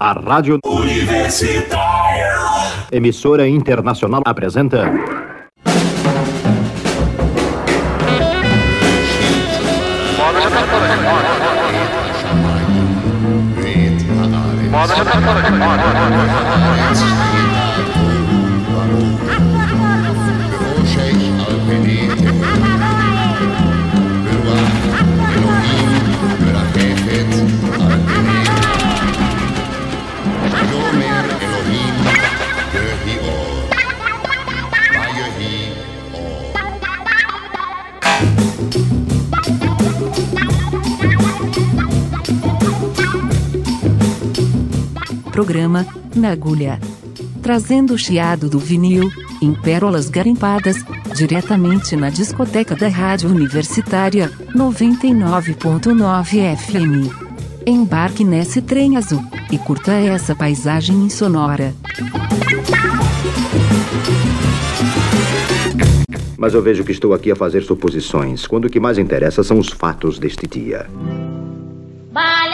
A Rádio Universitária. Emissora Internacional apresenta. Programa Na Agulha. Trazendo o chiado do vinil, em pérolas garimpadas, diretamente na discoteca da Rádio Universitária, 99.9 FM. Embarque nesse trem azul, e curta essa paisagem insonora. Mas eu vejo que estou aqui a fazer suposições, quando o que mais interessa são os fatos deste dia. Balagula,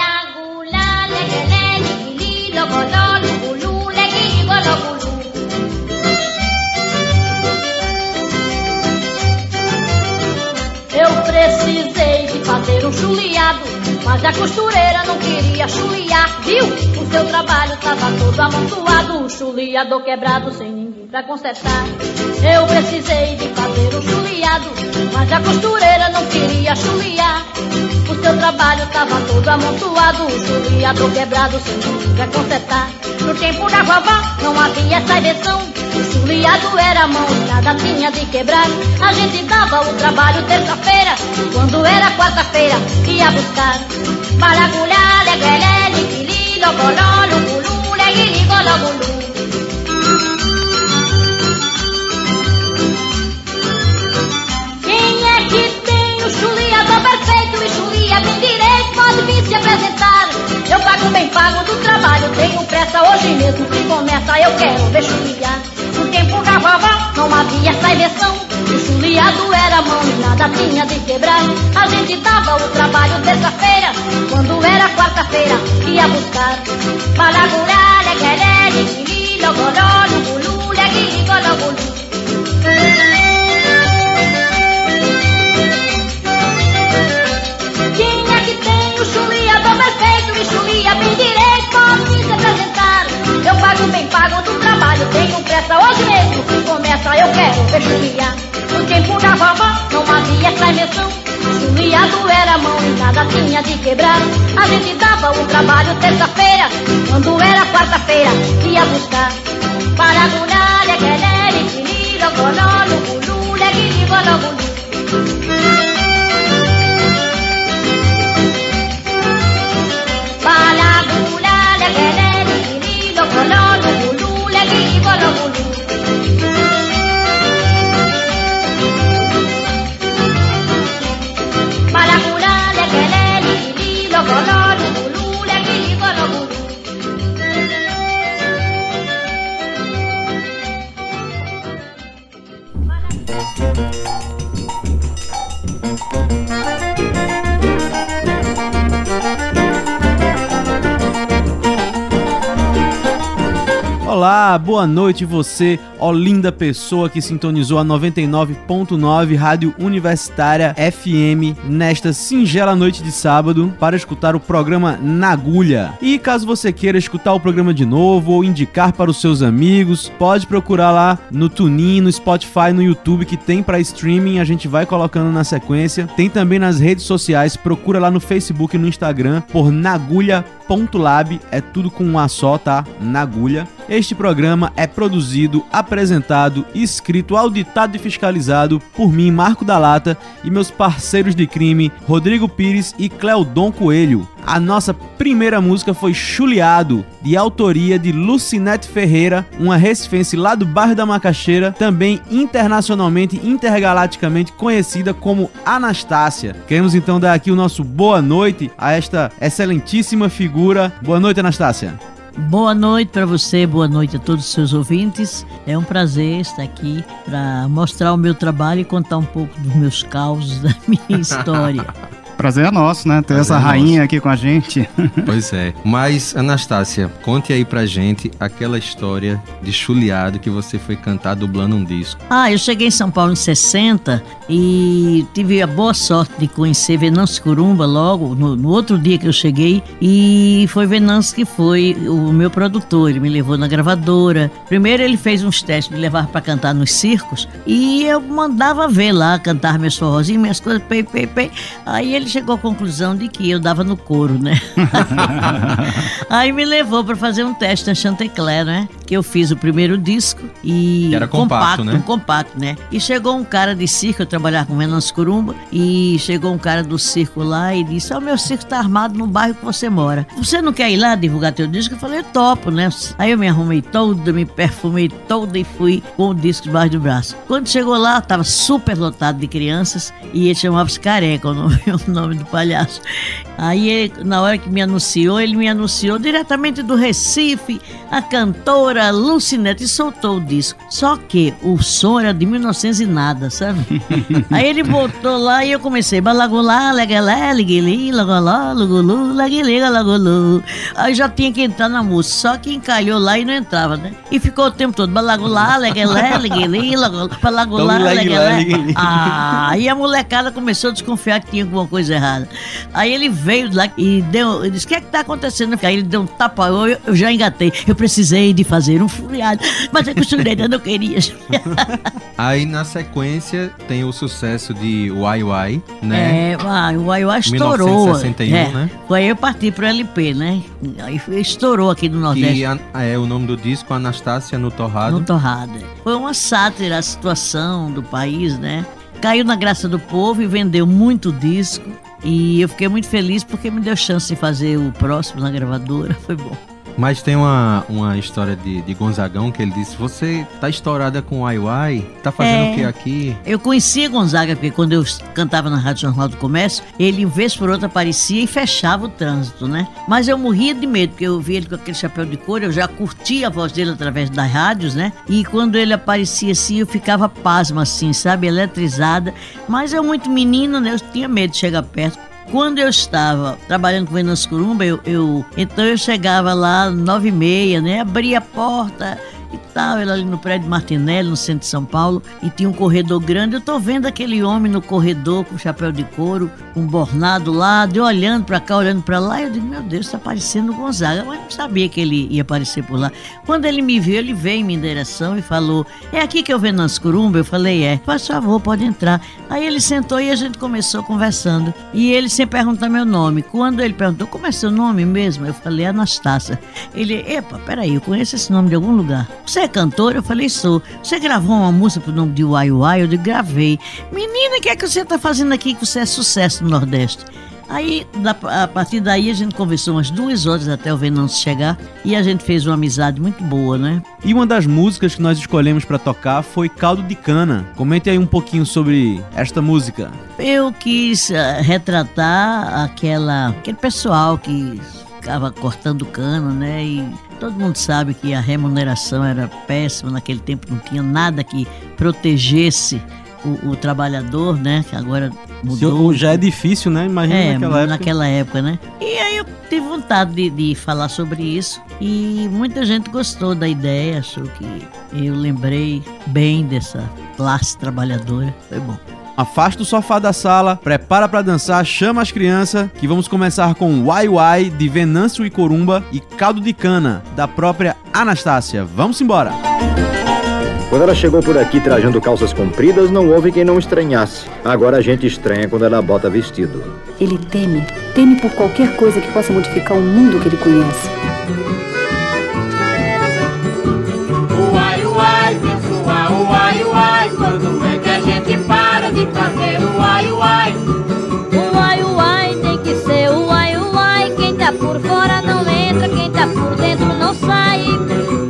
um chuliado, mas a costureira não queria chuliar, viu? O seu trabalho tava todo amontoado, o chuliador quebrado sem ninguém pra consertar. Eu precisei de fazer um chuliado, mas a costureira não queria chuliar. O seu trabalho tava todo amontoado, o chuliador quebrado sem ninguém pra consertar. No tempo da vovó não havia essa invenção. Chuliado era mão nada tinha de quebrar. A gente dava o trabalho terça-feira, quando era quarta-feira, ia buscar. Baragulhá, leguelé, liquili, logoló, lugulu, leguili, gologulu. Quem é que tem o chuliador perfeito e chulia bem direito? Pode vir se apresentar. Eu pago bem pago do trabalho, tenho pressa hoje mesmo que começa, eu quero ver chuliar. No tempo da não havia essa invenção. O chuliado era mão e nada tinha de quebrar. A gente dava o trabalho terça-feira, quando era quarta-feira, ia buscar. Balagulá, leguelé, liquili, logoló, lugulu, leguili, gologulu. Quem é que tem o chuliador perfeito e chulia bem direito? Pode se apresentar. Eu pago bem pago trabalho, tenho pressa hoje mesmo. Se começa, eu quero ver chuliar. No tempo da vovó não havia essa invenção. O chuliado era mão e nada tinha de quebrar. A gente dava o trabalho terça-feira, quando era quarta-feira, ia buscar. Paragulá, leguelé, liquili, logoló, lugulu, leguili, gologulu. Balagula, lugulu, leguili, gologulu. Balagula, leguelé, Olá, boa noite você, ó linda pessoa que sintonizou a 99.9 Rádio Universitária FM nesta singela noite de sábado para escutar o programa Na Agulha. E caso você queira escutar o programa de novo ou indicar para os seus amigos, pode procurar lá no TuneIn, no Spotify, no YouTube que tem para streaming, a gente vai colocando na sequência. Tem também nas redes sociais, procura lá no Facebook e no Instagram por nagulha.lab, é tudo com um A só, tá? Nagulha. Este programa é produzido, apresentado, escrito, auditado e fiscalizado por mim, Marco da Lata, e meus parceiros de crime, Rodrigo Pires e Cleodon Coelho. A nossa primeira música foi Chuleado, de autoria de Lucinete Ferreira, uma recifense lá do bairro da Macaxeira, também internacionalmente, intergalaticamente conhecida como Anastácia. Queremos então dar aqui o nosso boa noite a esta excelentíssima figura. Boa noite, Anastácia. Boa noite para você, boa noite a todos os seus ouvintes. É um prazer estar aqui para mostrar o meu trabalho e contar um pouco dos meus causos, da minha história. Prazer é nosso, né? Ter essa Prazer é rainha nosso. aqui com a gente. Pois é. Mas, Anastácia, conte aí pra gente aquela história de chuleado que você foi cantar dublando um disco. Ah, eu cheguei em São Paulo em 60 e tive a boa sorte de conhecer Venâncio Curumba logo no, no outro dia que eu cheguei. E foi Venâncio que foi o meu produtor. Ele me levou na gravadora. Primeiro ele fez uns testes, me levava para cantar nos circos e eu mandava ver lá, cantar meus forrozinhos, minhas coisas, pei, pei, pei. Aí ele chegou à conclusão de que eu dava no couro, né? Aí me levou para fazer um teste na Chantecler, né? Que eu fiz o primeiro disco e Que era compacto, né? um compacto, né? E chegou um cara de circo, eu trabalhava com Venâncio Curumba, e chegou um cara do circo lá e disse: Ó, o meu circo tá armado no bairro que você mora. Você não quer ir lá divulgar teu disco? Eu falei, topo, né? Aí eu me arrumei toda, me perfumei toda e fui com o disco debaixo do braço. Quando chegou lá, tava super lotado de crianças e ele chamava-se Careca, o nome, o nome do palhaço. Aí, ele, na hora que me anunciou, ele me anunciou diretamente do Recife, a cantora Lucinete, e soltou o disco. Só que o som era de 1900 e nada, sabe? Aí ele botou lá e eu comecei, balagulá, legalé, liguili, lagoló, lugulu, laguili, lagolu. Aí já tinha que entrar na música, só que encalhou lá e não entrava, né? E ficou o tempo todo, balagulá, legalé, liguili, lagoló, balagulá, Então, legalé. Ah, aí a molecada começou a desconfiar que tinha alguma coisa errada. Aí ele veio lá e deu, ele disse, o que é que tá acontecendo? Aí ele deu um tapa, eu, eu já engatei. Eu precisei de fazer um furiado, mas a costureira não queria. Aí, na sequência, tem o sucesso de Wai Wai, né? É, ah, o Aiuá estourou. 1961, é. né? Foi aí eu parti pro LP, né? Aí estourou aqui no Nordeste. Que a- é o nome do disco, Anastácia no Torrado. No Torrada. Foi uma sátira a situação do país, né? Caiu na graça do povo e vendeu muito disco. E eu fiquei muito feliz porque me deu chance de fazer o próximo na gravadora. Foi bom. Mas tem uma, uma história de, de Gonzagão que ele disse: Você tá estourada com Wai Wai? Tá fazendo É. o que aqui? Eu conhecia Gonzaga porque quando eu cantava na Rádio Jornal do Comércio, ele, vez por outra, aparecia e fechava o trânsito, né? Mas eu morria de medo, porque eu via ele com aquele chapéu de couro, eu já curtia a voz dele através das rádios, né? E quando ele aparecia assim, eu ficava pasma, assim, sabe? Eletrizada. Mas eu, muito menina, né? Eu tinha medo de chegar perto. Quando eu estava trabalhando com Venâncio Curumba, eu, eu- então eu chegava lá nove e meia, né? Abria a porta e tal, ele ali no prédio Martinelli, no centro de São Paulo, e tinha um corredor grande. Eu tô vendo aquele homem no corredor com chapéu de couro, com um bornado lá, de olhando pra cá, olhando pra lá, e eu digo, meu Deus, tá parecendo o Gonzaga, mas não sabia que ele ia aparecer por lá. Quando ele me viu, ele veio em minha direção e falou: É aqui que eu venho nas Curumba? Eu falei: É, faz favor, pode entrar. Aí ele sentou e a gente começou conversando. E ele sem perguntar meu nome. Quando ele perguntou: Como é seu nome mesmo? Eu falei: Anastácia. Ele: Epa, peraí, eu conheço esse nome de algum lugar. Você cantora? Eu falei: Sou. Você gravou uma música pro nome de Uai Uai? Eu digo: Gravei. Menina, o que é que você tá fazendo aqui que você é sucesso no Nordeste? Aí, a partir daí, a gente conversou umas duas horas até o Venâncio chegar e a gente fez uma amizade muito boa, né? E uma das músicas que nós escolhemos pra tocar foi Caldo de Cana. Comente aí um pouquinho sobre esta música. Eu quis eh, retratar aquela, aquele pessoal que ficava cortando cano, né? E todo mundo sabe que a remuneração era péssima naquele tempo, não tinha nada que protegesse o, o trabalhador, né? Que agora mudou. Já é difícil, né? Imagina É, naquela época. naquela época, né? E aí eu tive vontade de, de falar sobre isso e muita gente gostou da ideia, achou que eu lembrei bem dessa classe trabalhadora. Foi bom. Afasta o sofá da sala, prepara pra dançar, chama as crianças, que vamos começar com Wai Wai, de Venâncio e Corumba, e Caldo de Cana, da própria Anastácia. Vamos embora! Quando ela chegou por aqui trajando calças compridas, não houve quem não estranhasse. Agora a gente estranha quando ela bota vestido. Ele teme, teme por qualquer coisa que possa modificar o mundo que ele conhece. De fazer o uai, uai? O uai uai tem que ser o uai uai. Quem tá por fora não entra, quem tá por dentro não sai.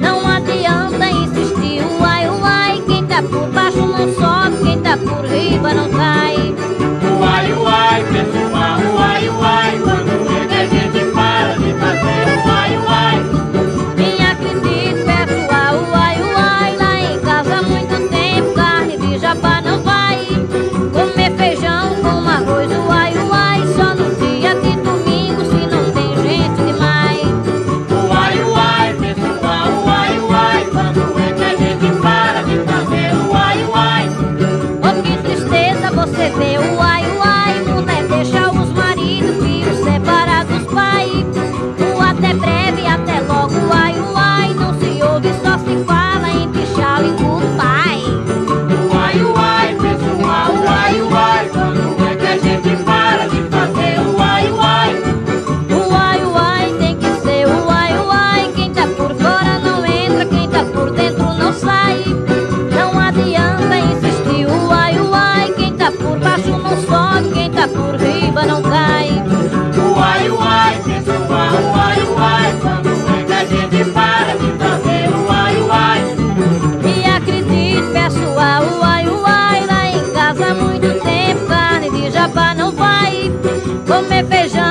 Não adianta insistir, o uai uai. Quem tá por baixo não sobe, quem tá por riba não cai. feijão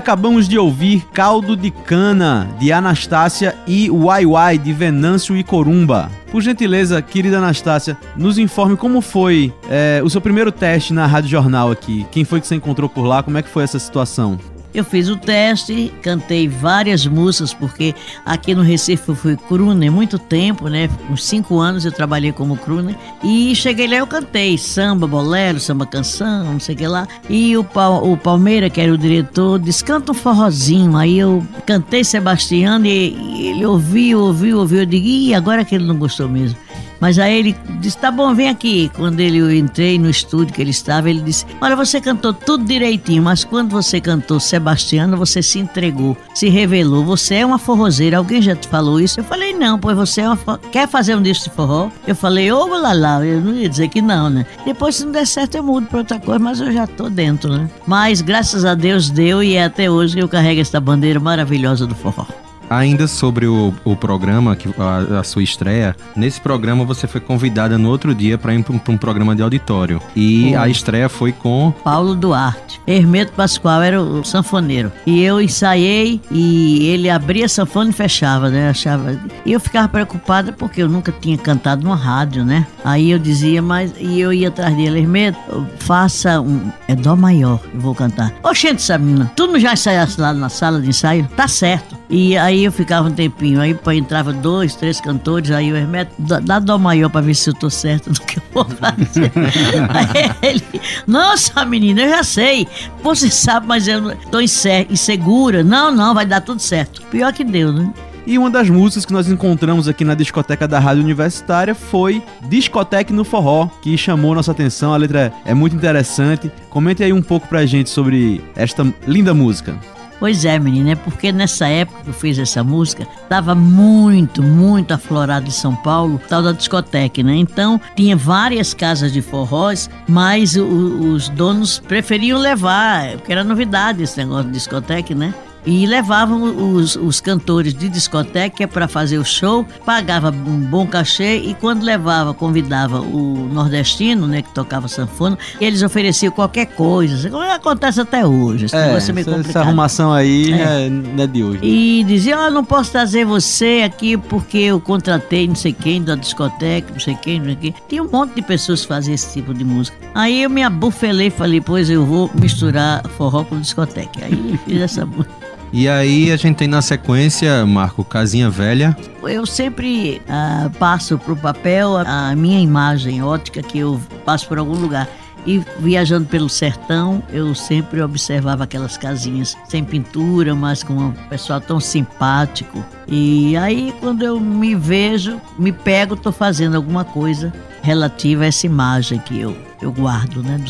acabamos de ouvir Caldo de Cana, de Anastácia, e Uai Uai, de Venâncio e Corumba. Por gentileza, querida Anastácia, nos informe como foi é, o seu primeiro teste na Rádio Jornal aqui. Quem foi que você encontrou por lá? Como é que foi essa situação? Eu fiz o teste, cantei várias músicas, porque aqui no Recife eu fui crooner muito tempo, né? Uns cinco anos eu trabalhei como crooner. E cheguei lá eu cantei samba, bolero, samba canção, não sei o que lá. E o, o Palmeira, que era o diretor, disse, canta um forrozinho. Aí eu cantei Sebastião e ele ouviu, ouviu, ouviu. Eu digo, ih, agora que ele não gostou mesmo. Mas aí ele disse: tá bom, vem aqui. Quando ele, eu entrei no estúdio que ele estava, ele disse: Olha, você cantou tudo direitinho, mas quando você cantou Sebastiana, você se entregou, se revelou. Você é uma forrozeira. Alguém já te falou isso? Eu falei: Não, pois você é uma for... quer fazer um disco de forró? Eu falei: Ô, lá, lá. Eu não ia dizer que não, né? Depois, se não der certo, eu mudo para outra coisa, mas eu já tô dentro, né? Mas graças a Deus deu e é até hoje que eu carrego essa bandeira maravilhosa do forró. Ainda sobre o, o programa, que, a, a, sua estreia, nesse programa você foi convidada no outro dia para ir para um, um, programa de auditório. E a estreia foi com. Paulo Duarte. Hermeto Pascoal era o sanfoneiro. E eu ensaiei e ele abria a sanfona e fechava, né? Achava. E eu ficava preocupada porque eu nunca tinha cantado numa rádio, né? Aí eu dizia, mas. E eu ia atrás dele, Hermeto, faça um. É Dó maior, eu vou cantar. Oxente, Sabina, tu não já ensaiasse lá na sala de ensaio? Tá certo. E aí eu ficava um tempinho, aí entrava dois, três cantores, aí o Hermeto dá dó maior pra ver se eu tô certo do que eu vou fazer. aí ele, nossa menina, eu já sei. Você sabe, mas eu tô insegura. Não, não, vai dar tudo certo. Pior que deu, né? E uma das músicas que nós encontramos aqui na discoteca da Rádio Universitária foi Discoteca no Forró, que chamou nossa atenção. A letra é muito interessante. Comente aí um pouco pra gente sobre esta linda música. Pois é, menina, é porque nessa época que eu fiz essa música, estava muito, muito aflorado em São Paulo, tal da discoteca, né? Então, tinha várias casas de forrós, mas o, os donos preferiam levar, porque era novidade esse negócio de discoteca, né? E levavam os, os cantores de discoteca para fazer o show, pagava um bom cachê e quando levava, convidava o nordestino, né, que tocava sanfona, eles ofereciam qualquer coisa, como acontece até hoje. Esse é, é essa, essa arrumação aí é. É, não é de hoje. E dizia, oh, não posso trazer você aqui porque eu contratei não sei quem da discoteca, não sei quem, não sei quem. Tinha um monte de pessoas que faziam esse tipo de música. Aí eu me abufelei e falei, pois eu vou misturar forró com discoteca. Aí fiz essa música. E aí a gente tem na sequência, Marco, Casinha Velha. Eu sempre uh, passo para o papel a minha imagem ótica que eu passo por algum lugar. E viajando pelo sertão, eu sempre observava aquelas casinhas sem pintura, mas com um pessoal tão simpático. E aí, quando eu me vejo, me pego, estou fazendo alguma coisa relativa a essa imagem que eu, eu guardo, né?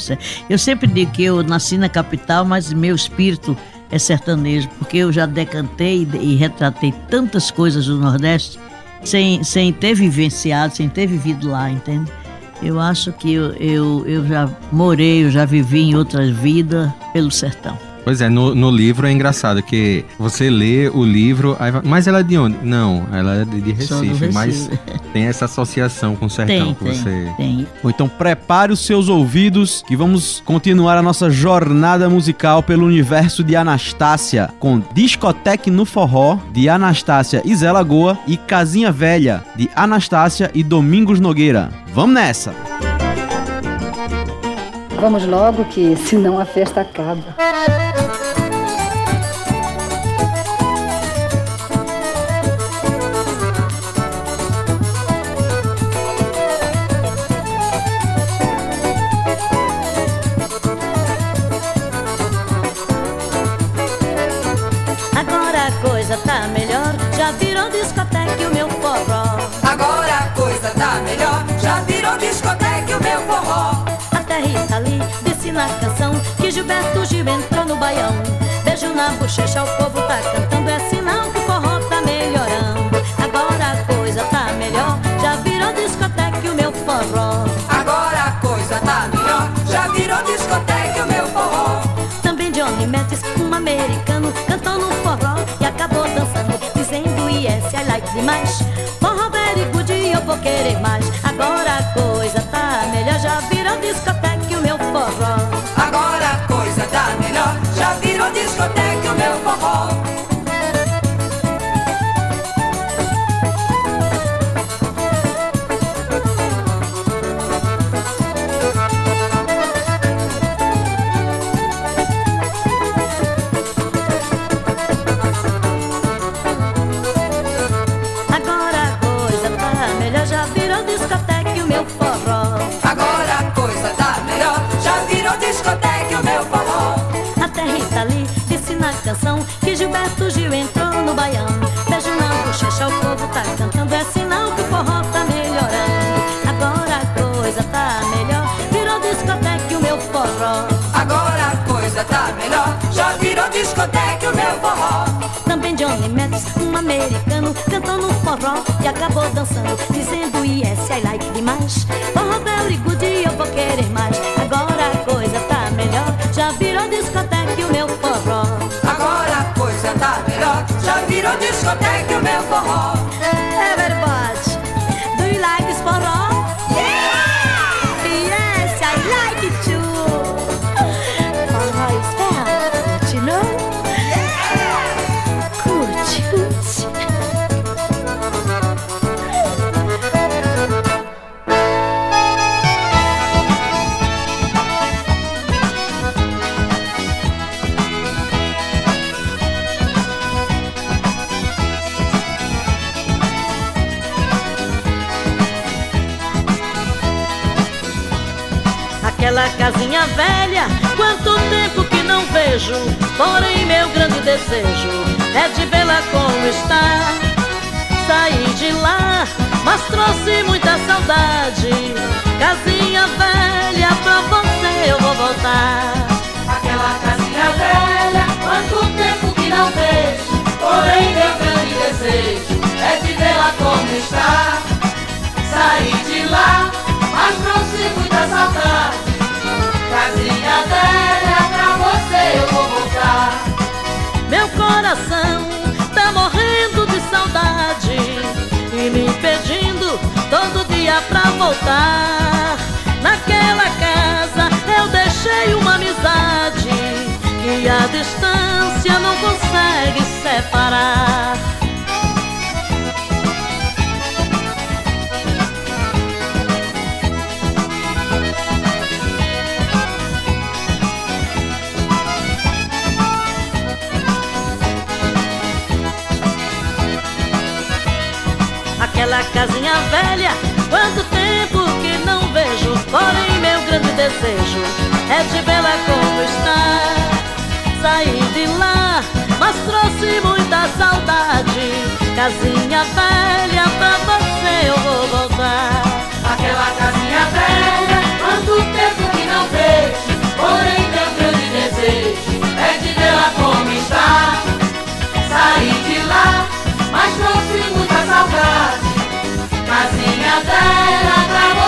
Eu sempre digo que eu nasci na capital, mas meu espírito é sertanejo, porque eu já decantei e retratei tantas coisas do Nordeste sem, sem ter vivenciado, sem ter vivido lá, entende? Eu acho que eu, eu, eu já morei, eu já vivi em outras vidas pelo sertão. Pois é, no, no livro é engraçado que você lê o livro, aí, mas ela é de onde? Não, ela é de, de Recife, Recife, mas tem essa associação com o sertão tem, que você. Tem. Então prepare os seus ouvidos que vamos continuar a nossa jornada musical pelo universo de Anastácia com Discoteque no Forró de Anastácia e Zé Lagoa e Casinha Velha de Anastácia e Domingos Nogueira. Vamos nessa! Vamos logo que senão a festa acaba. Agora a coisa tá melhor, já virou discoteca o meu forró. Agora a coisa tá melhor, já virou discoteca o meu forró. Gilberto Gil entrou no baião. Beijo na bochecha, o povo tá cantando, é sinal que o forró tá melhorando. Agora a coisa tá melhor, já virou discoteca o meu forró. Agora a coisa tá melhor, já virou discoteca o meu forró. Também Johnny Mathis, um americano, cantou no forró e acabou dançando, dizendo yes, I like demais. Forró very good, eu vou querer mais. Agora a coisa tá melhor, já virou discoteca. discoteca, o meu forró. Gilberto Gil entrou no baião. Beijo não, bochecha, o povo tá cantando. É sinal que o forró tá melhorando. Agora a coisa tá melhor. Virou discoteca o meu forró. Agora a coisa tá melhor, já virou discoteca o meu forró. Também Johnny Metz, um americano, cantou no forró e acabou dançando, dizendo yes, I like demais. Forró very good e eu vou querer mais. Melhor, já virou discoteca o meu forró. Aquela casinha velha, quanto tempo que não vejo. Porém, meu grande desejo é de vê-la como está. Saí de lá, mas trouxe muita saudade. Casinha velha, pra você eu vou voltar. Aquela casinha velha, quanto tempo que não vejo. Porém, meu grande desejo é de vê-la como está. Saí de lá, mas trouxe muita saudade. Casinha velha, pra você eu vou voltar. Meu coração tá morrendo de saudade e me pedindo todo dia pra voltar. Naquela casa eu deixei uma amizade que a distância não consegue separar. Aquela casinha velha, quanto tempo que não vejo. Porém, meu grande desejo é de vê-la como está. Saí de lá, mas trouxe muita saudade. Casinha velha, pra você eu vou voltar. Aquela casinha velha, quanto tempo que não vejo. Porém, meu grande desejo é de vê-la como está. Saí de lá, mas trouxe muita saudade. Casinha velha, pra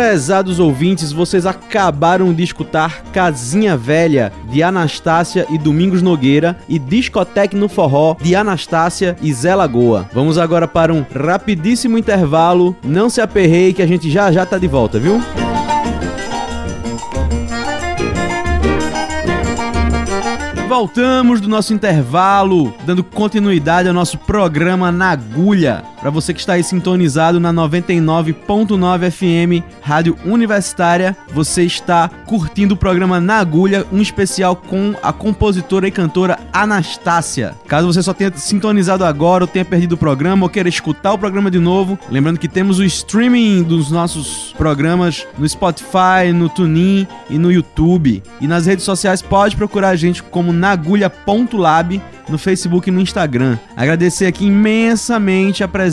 Prezados ouvintes, vocês acabaram de escutar Casinha Velha, de Anastácia e Domingos Nogueira, e Discoteque no Forró, de Anastácia e Zé Lagoa. Vamos agora para um rapidíssimo intervalo. Não se aperreie que a gente já já tá de volta, viu? Voltamos do nosso intervalo, dando continuidade ao nosso programa na agulha. Para você que está aí sintonizado na 99.9 FM, Rádio Universitária, você está curtindo o programa na agulha, um especial com a compositora e cantora Anastácia. Caso você só tenha sintonizado agora ou tenha perdido o programa ou queira escutar o programa de novo, lembrando que temos o streaming dos nossos programas no Spotify, no TuneIn e no YouTube. E nas redes sociais pode procurar a gente como nagulha.lab no Facebook e no Instagram. Agradecer aqui imensamente a presença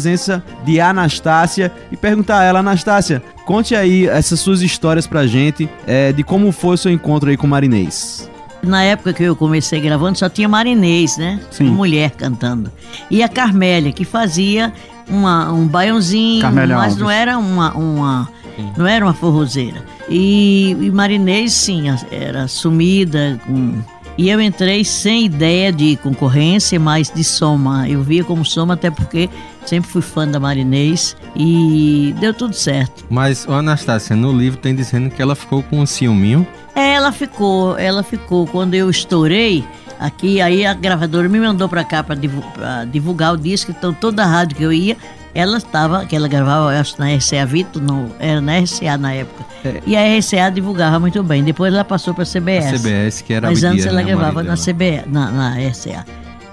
de Anastácia e perguntar a ela, Anastácia, conte aí essas suas histórias pra gente é, de como foi o seu encontro aí com o Marinês. Na época que eu comecei gravando, só tinha Marinês, né? Sim. Uma mulher cantando. E a Carmélia, que fazia uma, um baiãozinho, Carmélia mas Alves. não era uma, uma não era uma forrozeira. E, e Marinês, sim, era sumida. Com... E eu entrei sem ideia de concorrência, mas de soma. Eu via como soma, até porque Sempre fui fã da Marinês e deu tudo certo. Mas, Anastácia, no livro tem dizendo que ela ficou com um ciúminho. É, ela ficou, ela ficou. Quando eu estourei aqui, aí a gravadora me mandou pra cá pra, divu- pra divulgar o disco, então toda a rádio que eu ia, ela estava, que ela gravava, eu acho, na RCA Vito, não, era na RCA na época. É. E a RCA divulgava muito bem. Depois ela passou pra CBS. A CBS, que era Mas a antes ela né, gravava na. CBS, na, na RCA.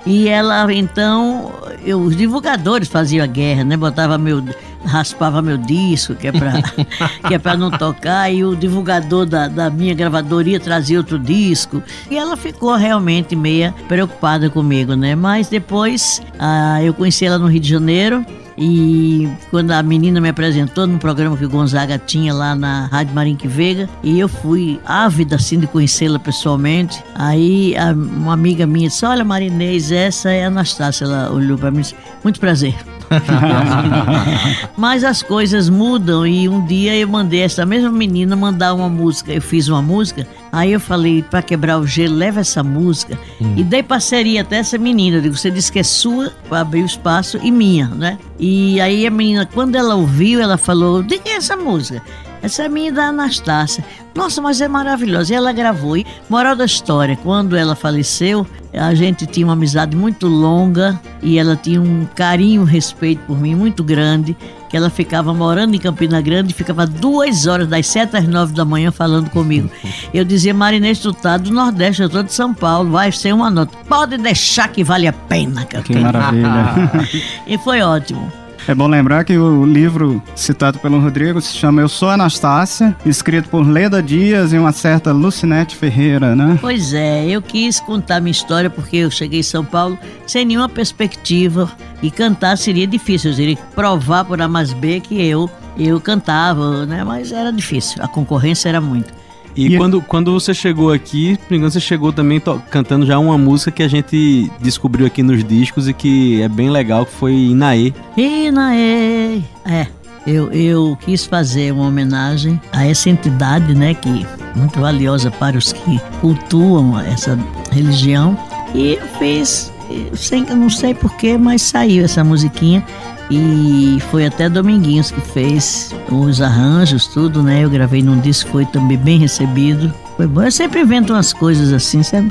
E ela, então, eu- os divulgadores faziam a guerra, né? Botava meu, raspava meu disco, que é pra, que é pra não tocar, e o divulgador da, da minha gravadoria trazia outro disco. E ela ficou realmente meia preocupada comigo, né? Mas depois ah, eu conheci ela no Rio de Janeiro. E quando a menina me apresentou no programa que o Gonzaga tinha lá na Rádio Marinque Veiga, e eu fui ávida assim de conhecê-la pessoalmente. Aí a- uma amiga minha disse: Olha, Marinês, essa é a Anastácia. Ela olhou para mim e disse: Muito prazer. Mas as coisas mudam e um dia eu mandei essa mesma menina mandar uma música. Eu fiz uma música, aí eu falei para quebrar o gelo, leva essa música e dei parceria até essa menina. Eu digo, você disse que é sua para abrir o espaço e minha, né? E aí a menina, quando ela ouviu, ela falou: de quem é essa música? Essa é minha da Anastácia. Nossa, mas é maravilhosa. E ela gravou. E moral da história, quando ela faleceu, a gente tinha uma amizade muito longa e ela tinha um carinho, um respeito por mim muito grande. Que ela ficava morando em Campina Grande e ficava duas horas, das sete às nove da manhã, falando comigo. Eu dizia, Marinês, tu tá do Nordeste, eu tô de São Paulo, vai ser uma nota. Pode deixar que vale a pena. Que, eu Que tenho." maravilha. E foi ótimo. É bom lembrar que o livro citado pelo Rodrigo se chama Eu Sou Anastácia, escrito por Leda Dias e uma certa Lucinete Ferreira, né? Pois é, eu quis contar minha história porque eu cheguei em São Paulo sem nenhuma perspectiva e cantar seria difícil. Eu que provar por A mais B que eu, eu cantava, né? Mas era difícil, a concorrência era muita. E, E- quando, quando você chegou aqui, por engano, você chegou também cantando já uma música que a gente descobriu aqui nos discos e que é bem legal, que foi Inaê. Inaê! É, eu, eu quis fazer uma homenagem a essa entidade, né, que é muito valiosa para os que cultuam essa religião. E eu fiz, eu sei, eu não sei porquê, mas saiu essa musiquinha. E foi até Dominguinhos que fez os arranjos, tudo, né? Eu gravei num disco, foi também bem recebido. Foi bom. Eu sempre invento umas coisas assim, sabe?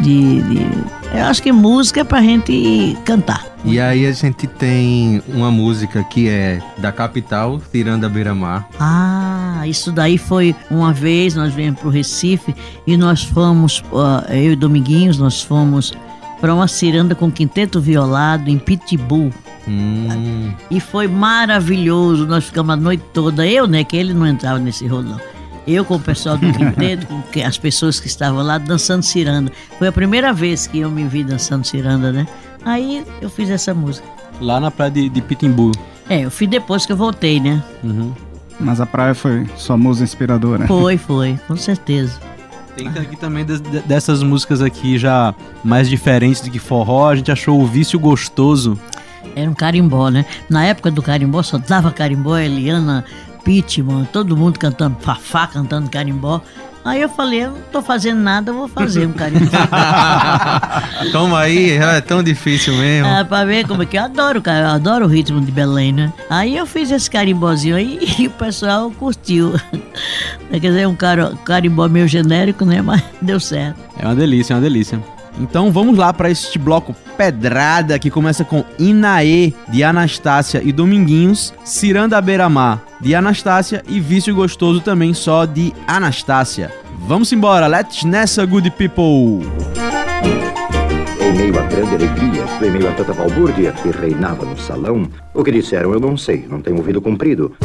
De, de- Eu acho que música é pra gente cantar. E aí a gente tem uma música que é da capital, Tirando a Beira-Mar. Ah, isso daí foi uma vez, nós viemos para o Recife e nós fomos, eu e Dominguinhos, nós fomos para uma ciranda com quinteto violado em Pitbull. Hum, E foi maravilhoso, nós ficamos a noite toda, eu, né, que ele não entrava nesse rolão. Eu com o pessoal do quinteto, com que- as pessoas que estavam lá dançando ciranda. Foi a primeira vez que eu me vi dançando ciranda, né? Aí eu fiz essa música. Lá na praia de, de Pitimbu. É, eu fiz depois que eu voltei, né? Uhum. Mas a praia foi sua musa inspiradora. Foi, foi, com certeza. Tem aqui também des- de- dessas músicas aqui já mais diferentes do que forró, a gente achou o Vício Gostoso. Era um carimbó, né? Na época do carimbó só dava carimbó, Eliana, Pittman, todo mundo cantando, Fafá cantando carimbó. Aí eu falei, eu não tô fazendo nada, eu vou fazer um carimbó. Toma aí, é tão difícil mesmo. ah, pra ver como é que eu adoro, cara, eu adoro o ritmo de Belém, né? Aí eu fiz esse carimbózinho aí e o pessoal curtiu. Quer dizer, um caro- carimbó meio genérico, né? Mas deu certo. É uma delícia, é uma delícia. Então vamos lá para este bloco pedrada que começa com Inaê de Anastácia e Dominguinhos, Ciranda Beira-Mar de Anastácia e Vício Gostoso também só de Anastácia. Vamos embora, let's nessa good people. Em meio a grande alegria, em meio a tanta balbúrdia que reinava no salão, o que disseram eu não sei, não tenho ouvido comprido.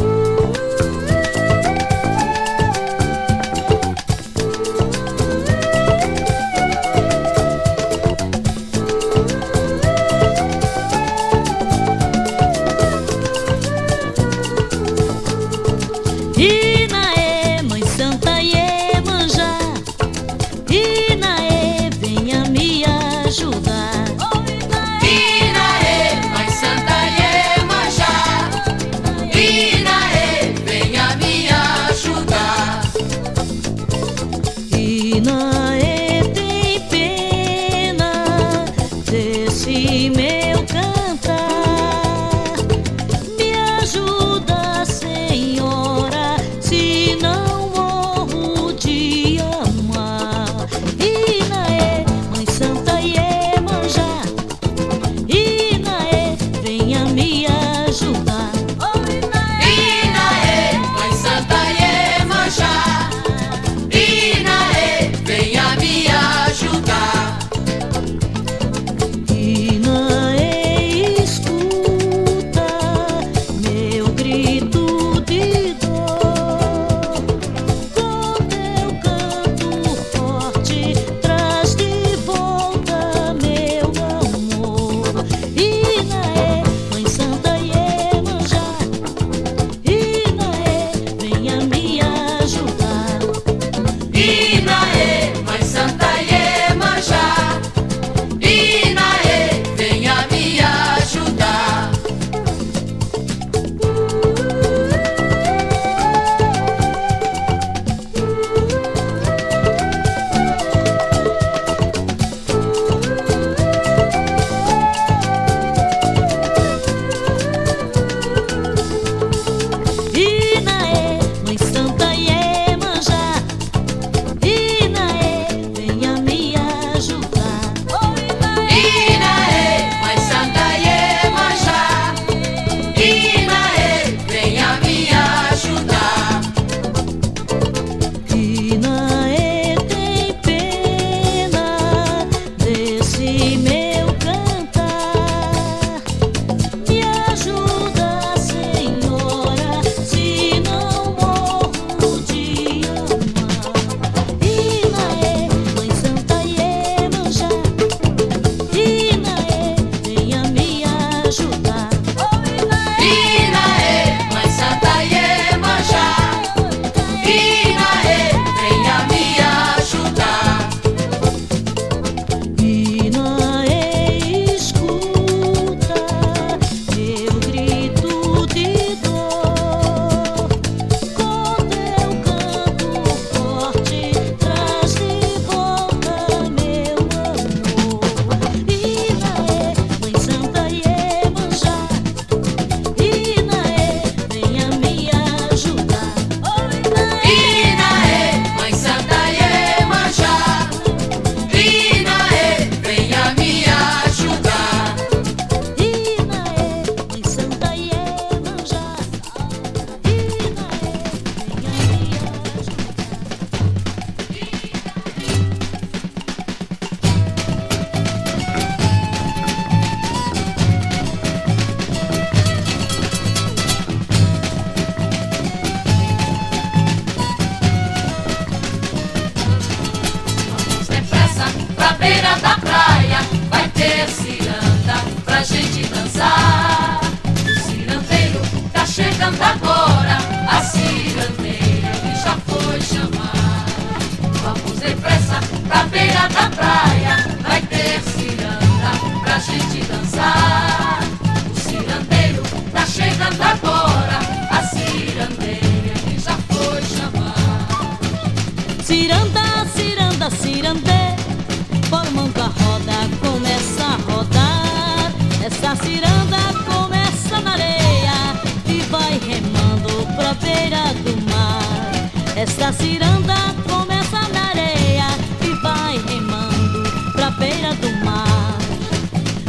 Beira do mar.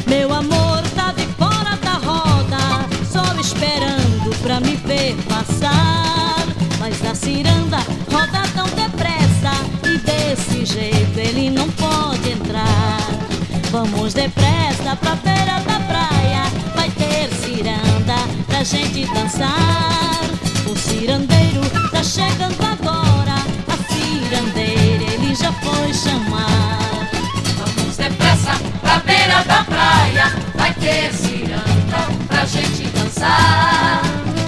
Meu amor tá de fora da roda, só esperando pra me ver passar. Mas a ciranda roda tão depressa e desse jeito ele não pode entrar. Vamos depressa pra beira da praia, vai ter ciranda pra gente dançar. O cirandeiro tá chegando agora, a cirandeira ele já foi chamar. Depressa pra beira da praia, vai ter ciranda pra gente dançar.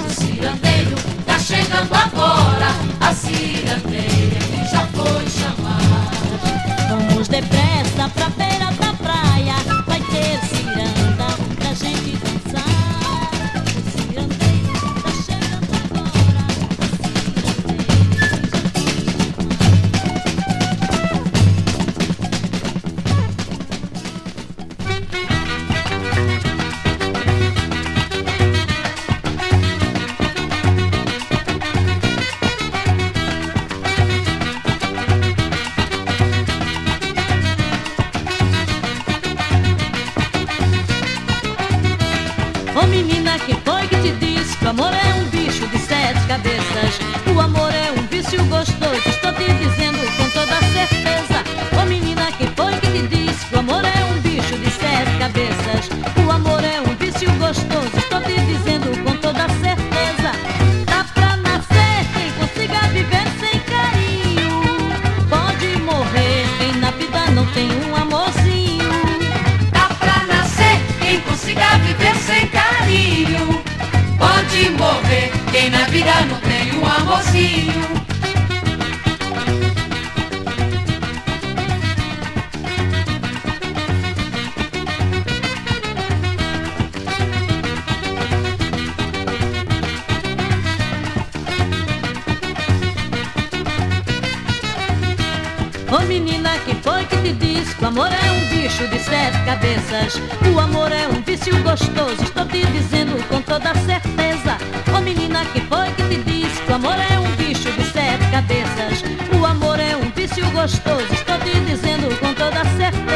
O cirandeiro tá chegando agora, a cirandeira que já foi chamar. Vamos depressa pra beira da amor é um bicho de sete cabeças? O amor é um vício gostoso, estou te dizendo com toda certeza. Ô menina, quem foi que te disse que o amor é um bicho de sete cabeças? O amor é um vício gostoso, estou te dizendo com toda certeza.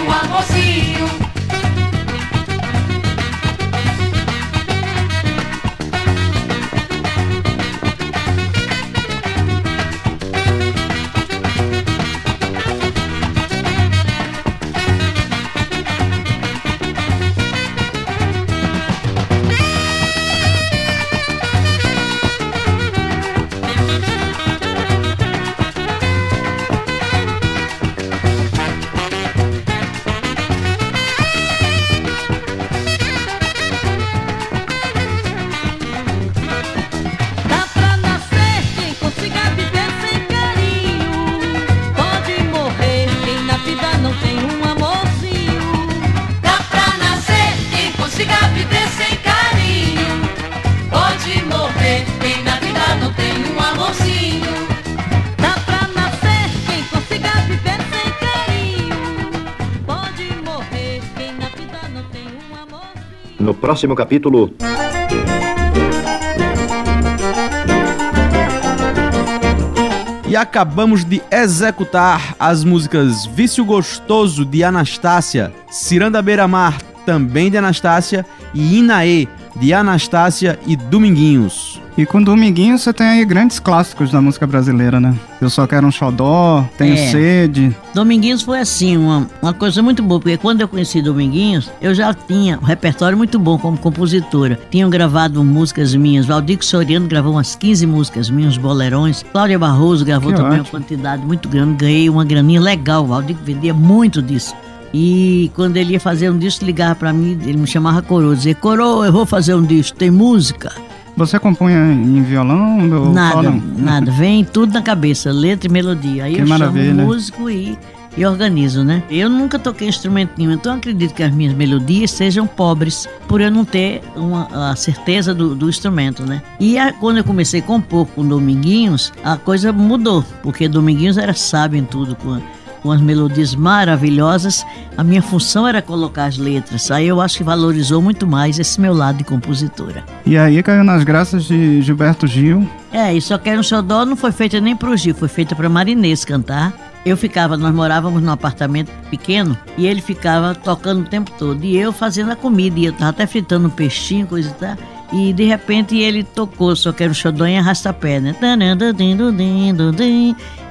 Um amorzinho. No próximo capítulo. E acabamos de executar as músicas Vício Gostoso de Anastácia, Ciranda Beira Mar também de Anastácia e Inaê, de Anastácia e Dominguinhos. E com Dominguinhos você tem aí grandes clássicos da música brasileira, né? Eu só quero um xodó, tenho É. sede. Dominguinhos foi assim, uma, uma coisa muito boa, porque quando eu conheci Dominguinhos, eu já tinha um repertório muito bom como compositora. Tinham gravado músicas minhas, Valdir Soriano gravou umas 15 músicas minhas, bolerões. Cláudia Barroso gravou Que também ótimo. uma quantidade muito grande, ganhei uma graninha legal, o Valdir vendia muito disso. E quando ele ia fazer um disco, ligava pra mim, ele me chamava Coroa, dizia, Coroa, eu vou fazer um disco, tem música? Você compunha em violão? ou Nada, nada. Vem tudo na cabeça, letra e melodia. Aí Que eu maravilha. chamo músico e, e organizo, né? Eu nunca toquei instrumento nenhum, então acredito que as minhas melodias sejam pobres por eu não ter uma, a certeza do, do instrumento, né? E a- quando eu comecei a compor com Dominguinhos, a coisa mudou, porque Dominguinhos era sábio em tudo, com, com as melodias maravilhosas. A minha função era colocar as letras. Aí eu acho que valorizou muito mais esse meu lado de compositora. E aí caiu nas graças de Gilberto Gil. É, e Só Quero um Xodó não foi feita nem pro Gil, foi feita pra Marinês cantar. Eu ficava, nós morávamos num apartamento pequeno e ele ficava tocando o tempo todo. E eu fazendo a comida, e eu tava até fritando um peixinho, coisa e tal. E de repente ele tocou Só Quero um Xodó em arrastapé, né?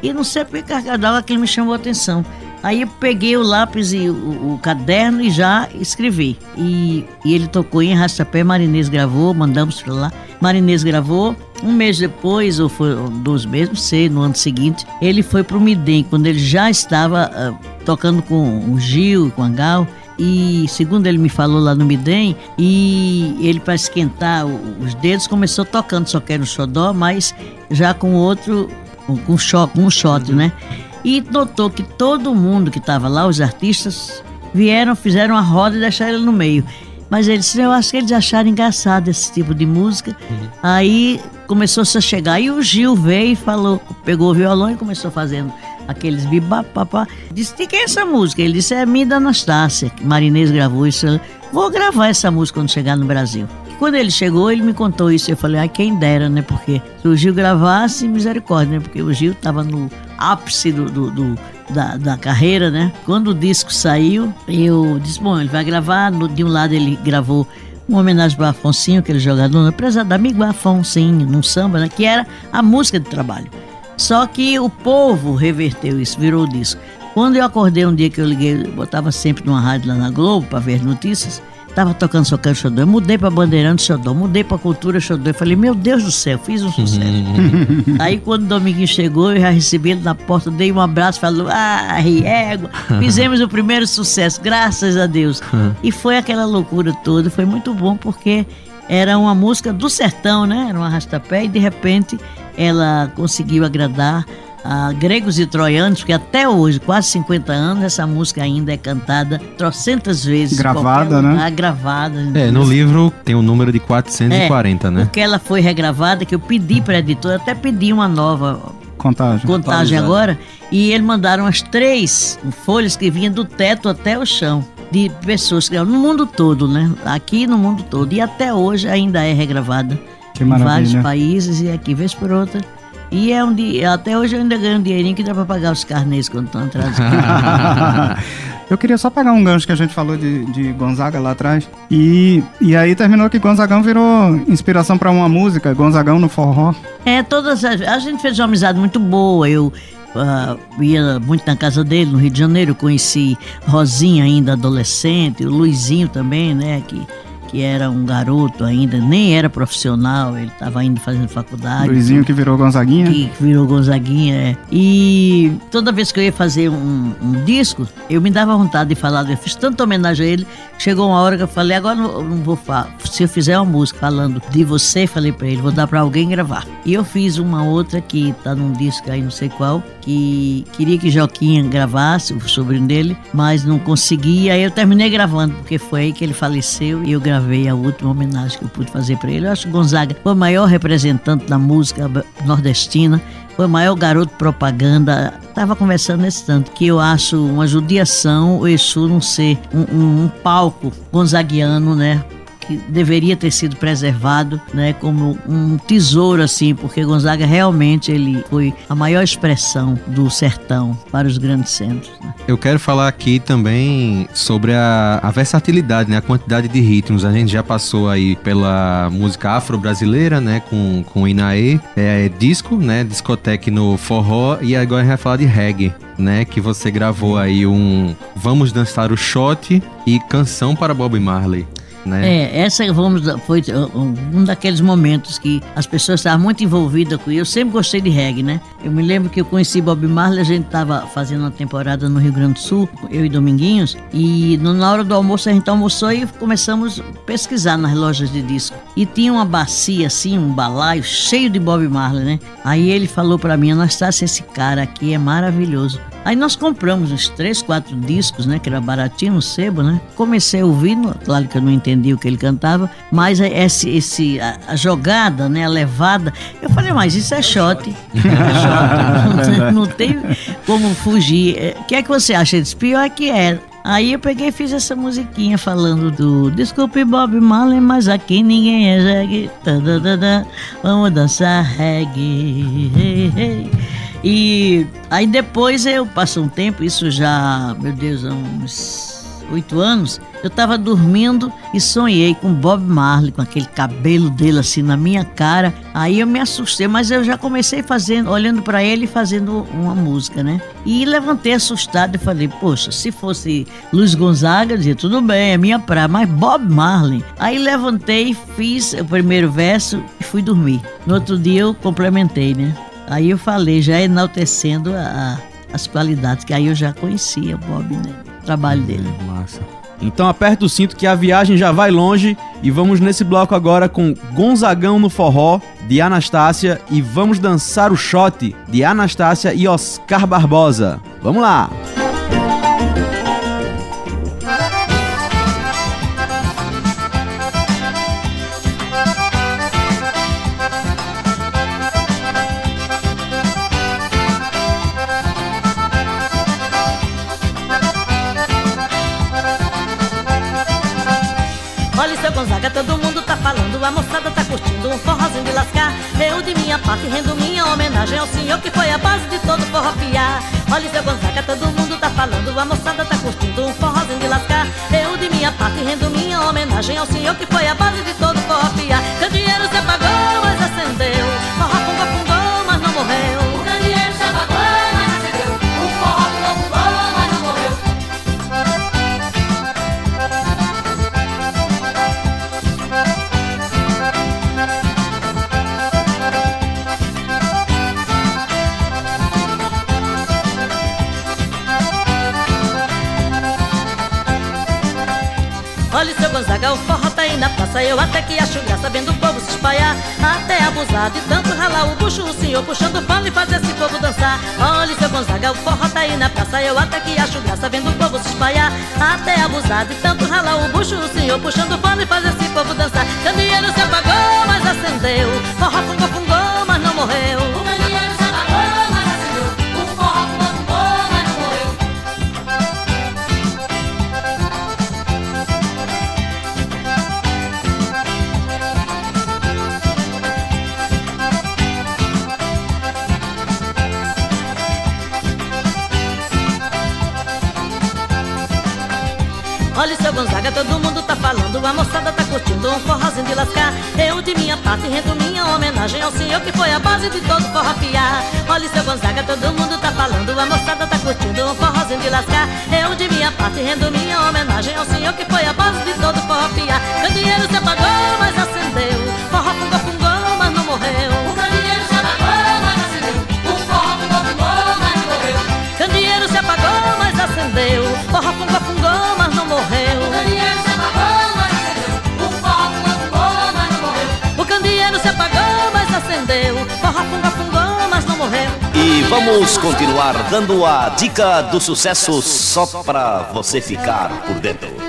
E não sei porque cargadava aquilo me chamou a atenção. Aí eu peguei o lápis e o, o caderno e já escrevi. E, e ele tocou em Arrastapé, Marinês gravou, mandamos pra lá. Marinês gravou. Um mês depois, ou foi dois meses, não sei, no ano seguinte, ele foi pro Midem, quando ele já estava ah, tocando com o Gil, com a Gal. E segundo ele me falou lá no Midem, e ele para esquentar o- os dedos começou tocando Só Quero um Xodó, mas já com outro, com, com shot, com um shot, né? E notou que todo mundo que estava lá, os artistas, vieram, fizeram a roda e deixaram ele no meio. Mas ele disse, eu acho que eles acharam engraçado esse tipo de música. Aí começou-se a chegar. E o Gil veio e falou, pegou o violão e começou fazendo aqueles bibapapá. Disse, de quem é essa música? Ele disse, é minha da Anastácia, que Marinês gravou isso. Vou gravar essa música quando chegar no Brasil. E quando ele chegou, ele me contou isso. Eu falei, ai, quem dera, né? Porque se o Gil gravasse, misericórdia, né? Porque o Gil estava no ápice do, do- do- da, da carreira, né? Quando o disco saiu, eu disse, bom, ele vai gravar. De um lado ele gravou uma homenagem para Afonsinho, aquele jogador, prezado amigo Afonsinho, num samba, né? Que era a música de trabalho. Só que o povo reverteu isso, virou disco. Quando eu acordei um dia que eu liguei, eu botava sempre numa rádio lá na Globo para ver as notícias, tava tocando Quero Xodó. Eu mudei para Bandeirante Xodó, mudei para Cultura Xodó. Eu falei, meu Deus do céu, fiz um sucesso. Aí quando o Dominguinho chegou, eu já recebi ele na porta, dei um abraço, falou, ah, égua, fizemos o primeiro sucesso, graças a Deus. E foi aquela loucura toda, foi muito bom porque era uma música do sertão, né? Era um arrastapé e de repente ela conseguiu agradar a gregos e troianos, porque até hoje, quase 50 anos, essa música ainda é cantada trocentas vezes. Gravada, né? lugar, Gravada. É, no livro tem o número de 440, né? Porque ela foi regravada, que eu pedi para a editora, até pedi uma nova Contagem. contagem agora, e eles mandaram as três folhas que vinham do teto até o chão, de pessoas que no mundo todo, né? Aqui no mundo todo. E até hoje ainda é regravada Que em vários países e aqui, vez por outra. E é um dia, até hoje eu ainda ganho um dinheirinho que dá para pagar os carnês quando estão atrasados. Eu queria só pegar um gancho que a gente falou de, de Gonzaga lá atrás. E, e aí terminou que Gonzagão virou inspiração pra uma música, Gonzagão no forró. É, todas as, a gente fez uma amizade muito boa. Eu ah, ia muito na casa dele no Rio de Janeiro. Eu conheci Rosinha ainda adolescente, o Luizinho também, né? Que, que era um garoto ainda, nem era profissional, ele estava ainda fazendo faculdade. Luizinho que virou Gonzaguinha. Que virou Gonzaguinha, é. E toda vez que eu ia fazer um, um disco, eu me dava vontade de falar. Eu fiz tanta homenagem a ele. Chegou uma hora que eu falei, agora não, não vou falar. Se eu fizer uma música falando de você, falei pra ele, vou dar pra alguém gravar. E eu fiz uma outra que tá num disco aí, não sei qual, que queria que Joquinha gravasse, o sobrinho dele, mas não conseguia. Aí eu terminei gravando, porque foi aí que ele faleceu e eu gravei a última homenagem que eu pude fazer pra ele. Eu acho que Gonzaga foi o maior representante da música nordestina. Foi o maior garoto propaganda. Tava conversando nesse tanto que eu acho uma judiação o Exu não ser um, um- um palco gonzaguiano, né? Que deveria ter sido preservado, né, como um tesouro assim, porque Gonzaga realmente ele foi a maior expressão do sertão para os grandes centros. Né? Eu quero falar aqui também sobre a, a, versatilidade, né? A quantidade de ritmos. A gente já passou aí pela música afro-brasileira, né? Com, com Inaê, é, disco, né? Discoteca no forró e agora a gente vai falar de reggae. Né, que você gravou aí um Vamos Dançar o Shot e Canção para Bob Marley. Né? É, essa vamos, foi um daqueles momentos que as pessoas estavam muito envolvidas com. Eu sempre gostei de reggae, né? Eu me lembro que eu conheci Bob Marley, a gente estava fazendo uma temporada no Rio Grande do Sul, eu e Dominguinhos, e na hora do almoço a gente almoçou e começamos a pesquisar nas lojas de disco. E tinha uma bacia assim, um balaio cheio de Bob Marley, né? Aí ele falou para mim, Anastácia, esse cara aqui é maravilhoso. Aí nós compramos uns três, quatro discos, né? Que era baratinho no sebo, né? Comecei a ouvir, claro que eu não entendi o que ele cantava, mas esse, esse, a, a jogada, né? A levada. Eu falei, mas isso é shot. É shot. não, tem como fugir. É, o que é que você acha? Ele disse, pior é que é. Aí eu peguei e fiz essa musiquinha falando do Desculpe Bob Marley, mas aqui ninguém é reggae. Vamos dançar reggae. Hey, hey. E aí depois eu passou um tempo, isso já, meu Deus, há uns oito anos, eu estava dormindo e sonhei com Bob Marley, com aquele cabelo dele assim na minha cara. Aí eu me assustei, mas eu já comecei fazendo, olhando para ele e fazendo uma música, né? E levantei assustado e falei, poxa, se fosse Luiz Gonzaga, eu dizia, tudo bem, é minha praia, mas Bob Marley. Aí levantei, fiz o primeiro verso e fui dormir. No outro dia eu complementei, né? Aí eu falei, já enaltecendo a, as qualidades, que aí eu já conhecia o Bob, né? O trabalho dele. Massa. Então aperta o cinto que a viagem já vai longe e vamos nesse bloco agora com Gonzagão no Forró, de Anastácia, e vamos dançar o shot, de Anastácia e Oscar Barbosa. Vamos lá! todo rendo minha homenagem ao senhor que foi a base de todo forró piar. Olha seu Gonzaga, todo mundo tá falando, a moçada tá curtindo um forrozinho de lascar. Eu de minha parte rendo minha homenagem ao senhor que foi a base de todo forró O forró tá aí na praça Eu até que acho graça vendo o povo se espalhar. Até abusar de tanto ralar o bucho O senhor puxando fala e fazer esse povo dançar. Olha seu Gonzaga, o forró tá aí na praça Eu até que acho graça vendo o povo se espalhar. Até abusar de tanto ralar o bucho O senhor puxando fala e fazer esse povo dançar. Candeeiro se apagou, mas acendeu. Forró fungou, fungou, seu Gonzaga, todo mundo tá falando A moçada tá curtindo um forrozinho de lascar. Eu de minha parte rendo minha homenagem Ao senhor que foi a base de todo forró piar Olha seu Gonzaga, todo mundo tá falando A moçada tá curtindo um forrozinho de lascar. Eu de minha parte rendo minha homenagem Ao senhor que foi a base de todo forró piar Candeeiro se apagou, mas acendeu. Forró fungou, fungou, mas não morreu. O candeeiro se apagou, mas acendeu. O forró fungou, fungou, mas não morreu. Candeeiro se apagou, mas acendeu. Forró fungou, fungou, vamos continuar dando a dica do sucesso Só pra você ficar por dentro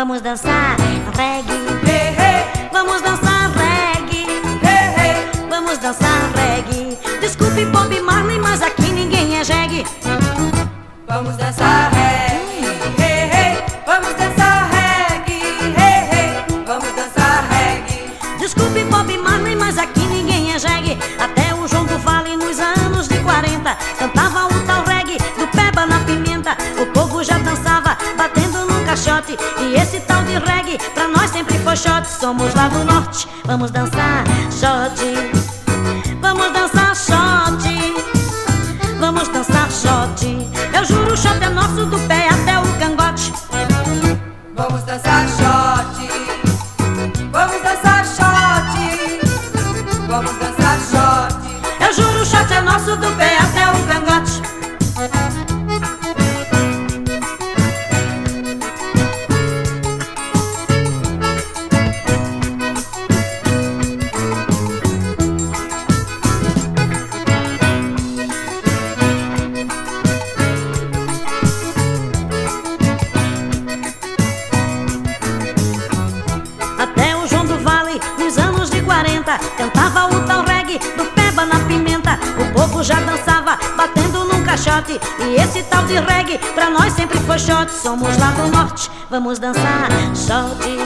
Vamos dançar reggae. Vamos dançar reggae. Vamos dançar reggae. Desculpe Bob Marley, mas aqui vamos dançar Somos lá do norte, vamos dançar shot. Vamos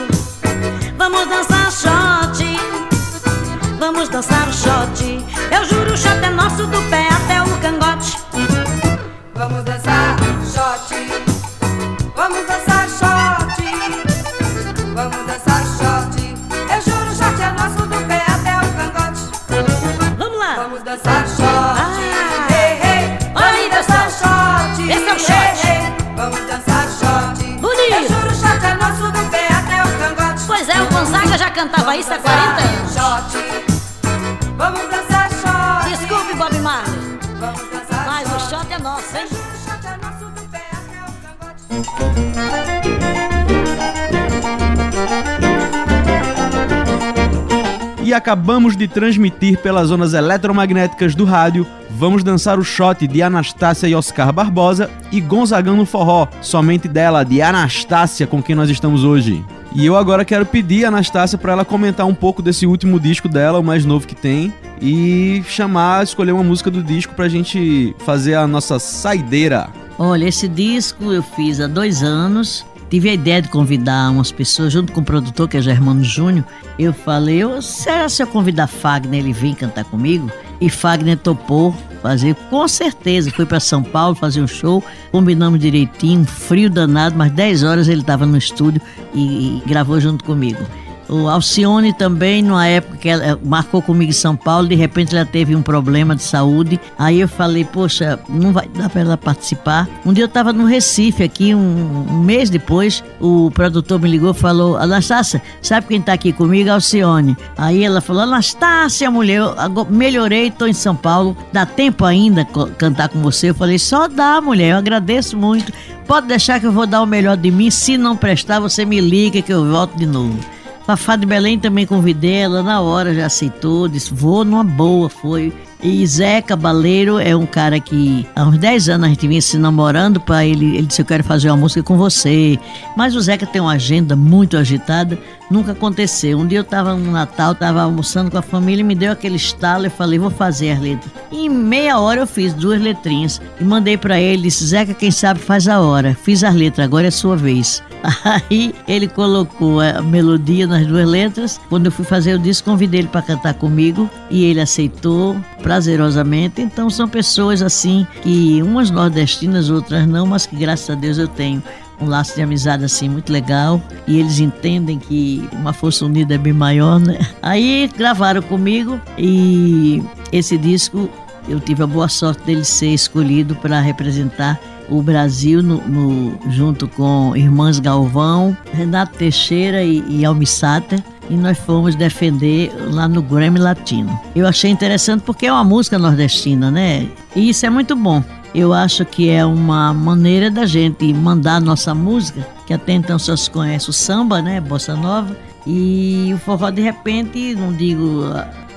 acabamos de transmitir pelas ondas eletromagnéticas do rádio Vamos Dançar o Shot de Anastácia e Oscar Barbosa e Gonzagão no Forró, somente dela, de Anastácia, com quem nós estamos hoje. E eu agora quero pedir a Anastácia para ela comentar um pouco desse último disco dela, o mais novo que tem, e chamar, escolher uma música do disco pra gente fazer a nossa saideira. Olha, esse disco eu fiz há dois anos. Tive a ideia de convidar umas pessoas, junto com o produtor, que é Germano Júnior. Eu falei, eu, será se eu convidar Fagner, ele vir cantar comigo? E Fagner topou fazer, com certeza. Foi para São Paulo fazer um show, combinamos direitinho, frio danado, mas 10 horas ele estava no estúdio e, e gravou junto comigo. O Alcione também, numa época que ela marcou comigo em São Paulo, de repente ela teve um problema de saúde. Aí eu falei, poxa, não vai dar para ela participar. Um dia eu estava no Recife, aqui, um, um mês depois, o produtor me ligou e falou: Anastácia, sabe quem está aqui comigo? Alcione. Aí ela falou: Anastácia, mulher, eu melhorei, estou em São Paulo, dá tempo ainda cantar com você? Eu falei: só dá, mulher, eu agradeço muito. Pode deixar que eu vou dar o melhor de mim. Se não prestar, você me liga que eu volto de novo. Fafá de Belém também convidei ela, na hora já aceitou, disse, vou numa boa, foi. E Zé Cabaleiro é um cara que há uns 10 anos a gente vinha se namorando para ele, ele disse, eu quero fazer uma música com você. Mas o Zeca tem uma agenda muito agitada, nunca aconteceu. Um dia eu estava no Natal, estava almoçando com a família, me deu aquele estalo, eu falei, vou fazer as letras. E em meia hora eu fiz duas letrinhas e mandei para ele, disse, Zeca, quem sabe faz a hora. Fiz as letras, agora é sua vez. Aí ele colocou a melodia nas duas letras. Quando eu fui fazer o disco, convidei ele para cantar comigo e ele aceitou prazerosamente. Então são pessoas assim que umas nordestinas, outras não, mas que graças a Deus eu tenho um laço de amizade assim muito legal e eles entendem que uma força unida é bem maior, né? Aí gravaram comigo e esse disco eu tive a boa sorte dele ser escolhido para representar o Brasil no, no- junto com Irmãs Galvão, Renato Teixeira e, e Almissata. E nós fomos defender lá no Grammy Latino. Eu achei interessante porque é uma música nordestina, né? E isso é muito bom. Eu acho que é uma maneira da gente mandar nossa música, que até então só se conhece o samba, né, bossa nova, e o forró de repente, não digo,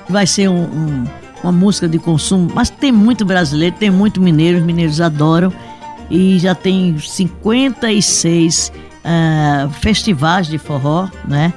vai ser um, um, uma música de consumo, mas tem muito brasileiro, tem muito mineiro, os mineiros adoram, e já tem 56 uh, festivais de forró, né?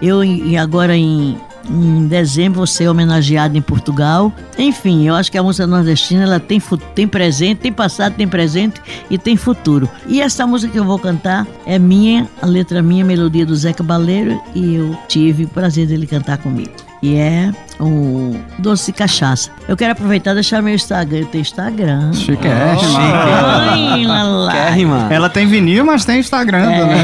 Eu agora em em dezembro vou ser homenageado em Portugal. Enfim, eu acho que a música nordestina ela tem, tem presente, tem passado, tem presente e tem futuro. E essa música que eu vou cantar é minha, a letra minha, a melodia do Zeca Baleiro e eu tive o prazer dele cantar comigo. E é o Doce Cachaça. Eu quero aproveitar e deixar meu Instagram. Eu tenho Instagram. Chique, é, oh, Ela tem vinil, mas tem Instagram é. também.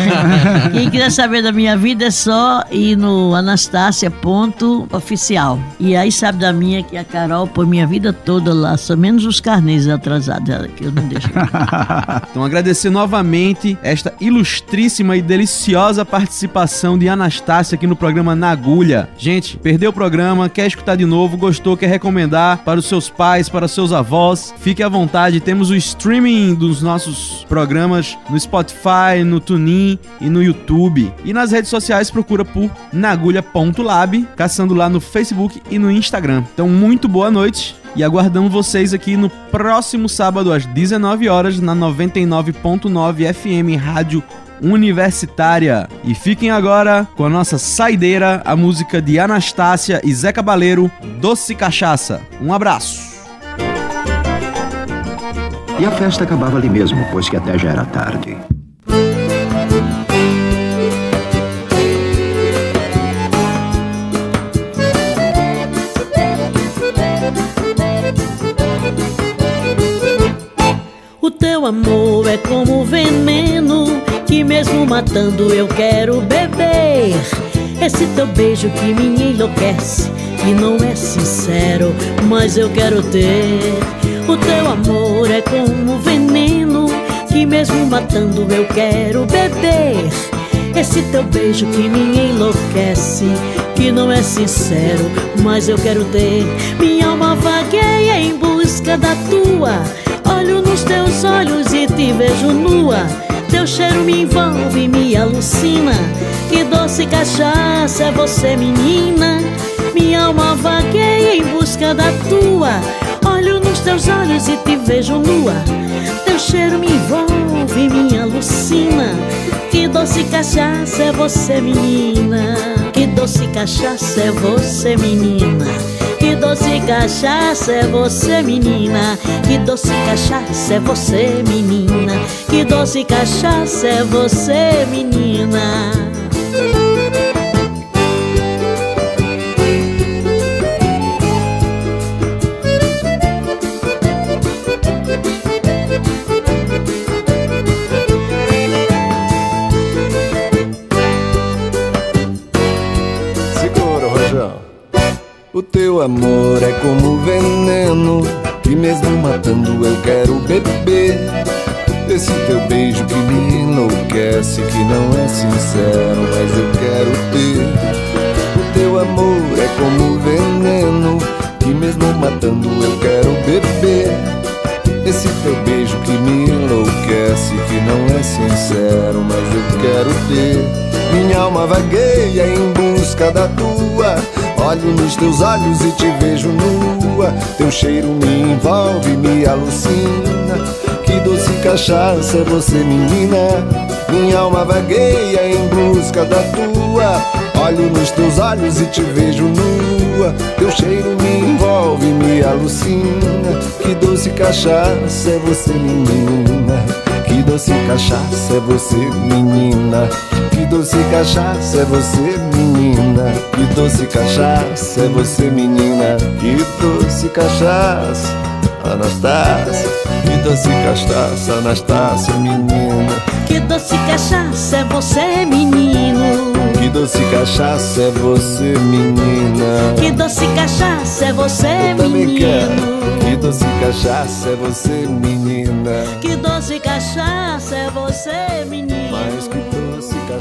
Quem quiser saber da minha vida é só ir no anastácia.oficial. E aí sabe da minha que a Carol põe minha vida toda lá, só menos os carnês atrasados, que eu não deixo. então agradecer novamente esta ilustríssima e deliciosa participação de Anastácia aqui no programa Na Agulha. Gente, perdeu o programa, quer quer escutar de novo, gostou, quer recomendar para os seus pais, para os seus avós, fique à vontade. Temos o streaming dos nossos programas no Spotify, no TuneIn e no YouTube. E nas redes sociais procura por nagulha.lab, caçando lá no Facebook e no Instagram. Então, muito boa noite e aguardamos vocês aqui no próximo sábado às 19 horas na 99.9 FM Rádio Universitária. E fiquem agora com a nossa saideira, a música de Anastácia e Zé Cabaleiro, Doce Cachaça. Um abraço. E a festa acabava ali mesmo, pois que até já era tarde. O teu amor é como veneno mesmo matando eu quero beber. Esse teu beijo que me enlouquece, que não é sincero, mas eu quero ter. O teu amor é como veneno, que mesmo matando eu quero beber. Esse teu beijo que me enlouquece, que não é sincero, mas eu quero ter. Minha alma vagueia em busca da tua. Olho nos teus olhos e te vejo nua. Teu cheiro me envolve, me alucina. Que doce cachaça é você, menina. Minha alma vagueia em busca da tua. Olho nos teus olhos e te vejo nua. Teu cheiro me envolve, me alucina. Que doce cachaça é você, menina. Que doce cachaça é você, menina. Doce cachaça é você, menina. Que doce cachaça é você, menina. Que doce cachaça é você, menina. Amor é como veneno Que mesmo matando eu quero beber. Esse teu beijo que me enlouquece Que não é sincero, mas eu quero ter. O teu amor é como veneno Que mesmo matando eu quero beber. Esse teu beijo que me enlouquece Que não é sincero, mas eu quero ter. Minha alma vagueia em busca da tua Olho nos teus olhos e te vejo nua. Teu cheiro me envolve, me alucina. Que doce cachaça é você, menina. Minha alma vagueia em busca da tua. Olho nos teus olhos e te vejo nua. Teu cheiro me envolve, me alucina. Que doce cachaça é você, menina. Que doce cachaça é você, menina. Que doce cachaça é você, menina. Que doce cachaça é você, menina. Que doce cachaça, Anastácia. Que doce cachaça, Anastácia, menina. Que doce cachaça é você, menino. Que doce cachaça é você, menina. Que doce cachaça é você, Eu menino. Quero. Que doce cachaça é você, menina. Que doce cachaça é você, menino